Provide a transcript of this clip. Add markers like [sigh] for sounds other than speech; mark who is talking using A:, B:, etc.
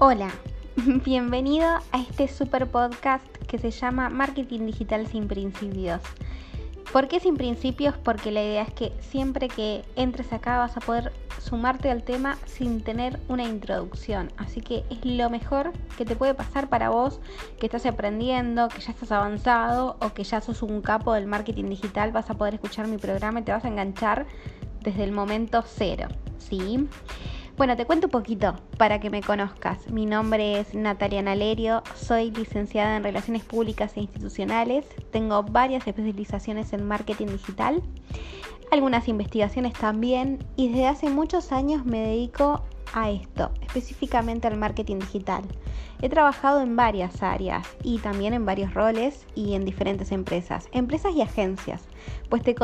A: Hola, [laughs] bienvenido a este super podcast que se llama Marketing Digital sin Principios. ¿Por qué sin principios? Porque la idea es que siempre que entres acá vas a poder sumarte al tema sin tener una introducción. Así que es lo mejor que te puede pasar para vos que estás aprendiendo, que ya estás avanzado o que ya sos un capo del marketing digital. Vas a poder escuchar mi programa y te vas a enganchar desde el momento cero. ¿Sí? Bueno, te cuento un poquito para que me conozcas. Mi nombre es Natalia Nalerio, soy licenciada en Relaciones Públicas e Institucionales, tengo varias especializaciones en marketing digital, algunas investigaciones también y desde hace muchos años me dedico a esto, específicamente al marketing digital. He trabajado en varias áreas y también en varios roles y en diferentes empresas, empresas y agencias, pues te